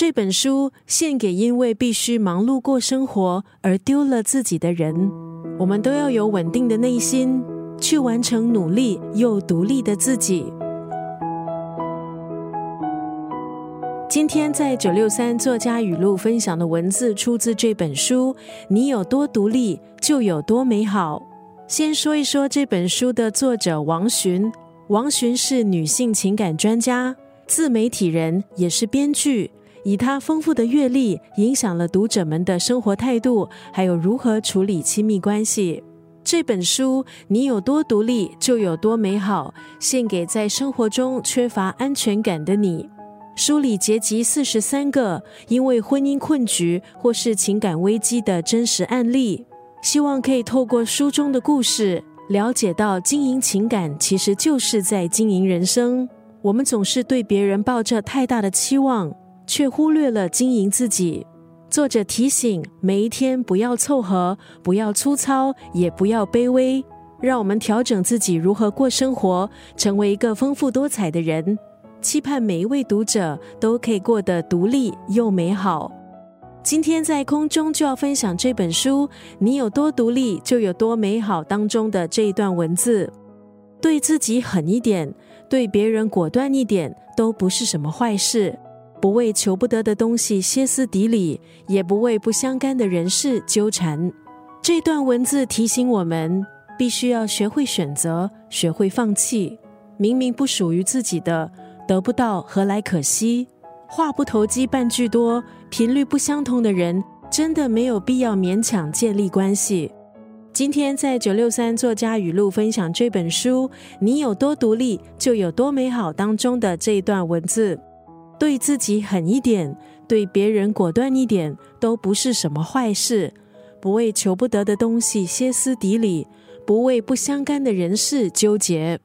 这本书献给因为必须忙碌过生活而丢了自己的人。我们都要有稳定的内心，去完成努力又独立的自己。今天在九六三作家语录分享的文字出自这本书。你有多独立，就有多美好。先说一说这本书的作者王洵。王洵是女性情感专家、自媒体人，也是编剧。以他丰富的阅历，影响了读者们的生活态度，还有如何处理亲密关系。这本书《你有多独立，就有多美好》，献给在生活中缺乏安全感的你。书里结集四十三个因为婚姻困局或是情感危机的真实案例，希望可以透过书中的故事，了解到经营情感其实就是在经营人生。我们总是对别人抱着太大的期望，却忽略了经营自己。作者提醒：每一天不要凑合，不要粗糙，也不要卑微，让我们调整自己如何过生活，成为一个丰富多彩的人。期盼每一位读者都可以过得独立又美好。今天在空中就要分享这本书《你有多独立，就有多美好》当中的这一段文字：对自己狠一点，对别人果断一点，都不是什么坏事。不为求不得的东西歇斯底里，也不为不相干的人事纠缠。这段文字提醒我们，必须要学会选择，学会放弃。明明不属于自己的。得不到，何来可惜？话不投机半句多，频率不相同的人，真的没有必要勉强建立关系。今天在九六三作家语录分享这本书《你有多独立，就有多美好》当中的这一段文字：对自己狠一点，对别人果断一点，都不是什么坏事。不为求不得的东西歇斯底里，不为不相干的人事纠结。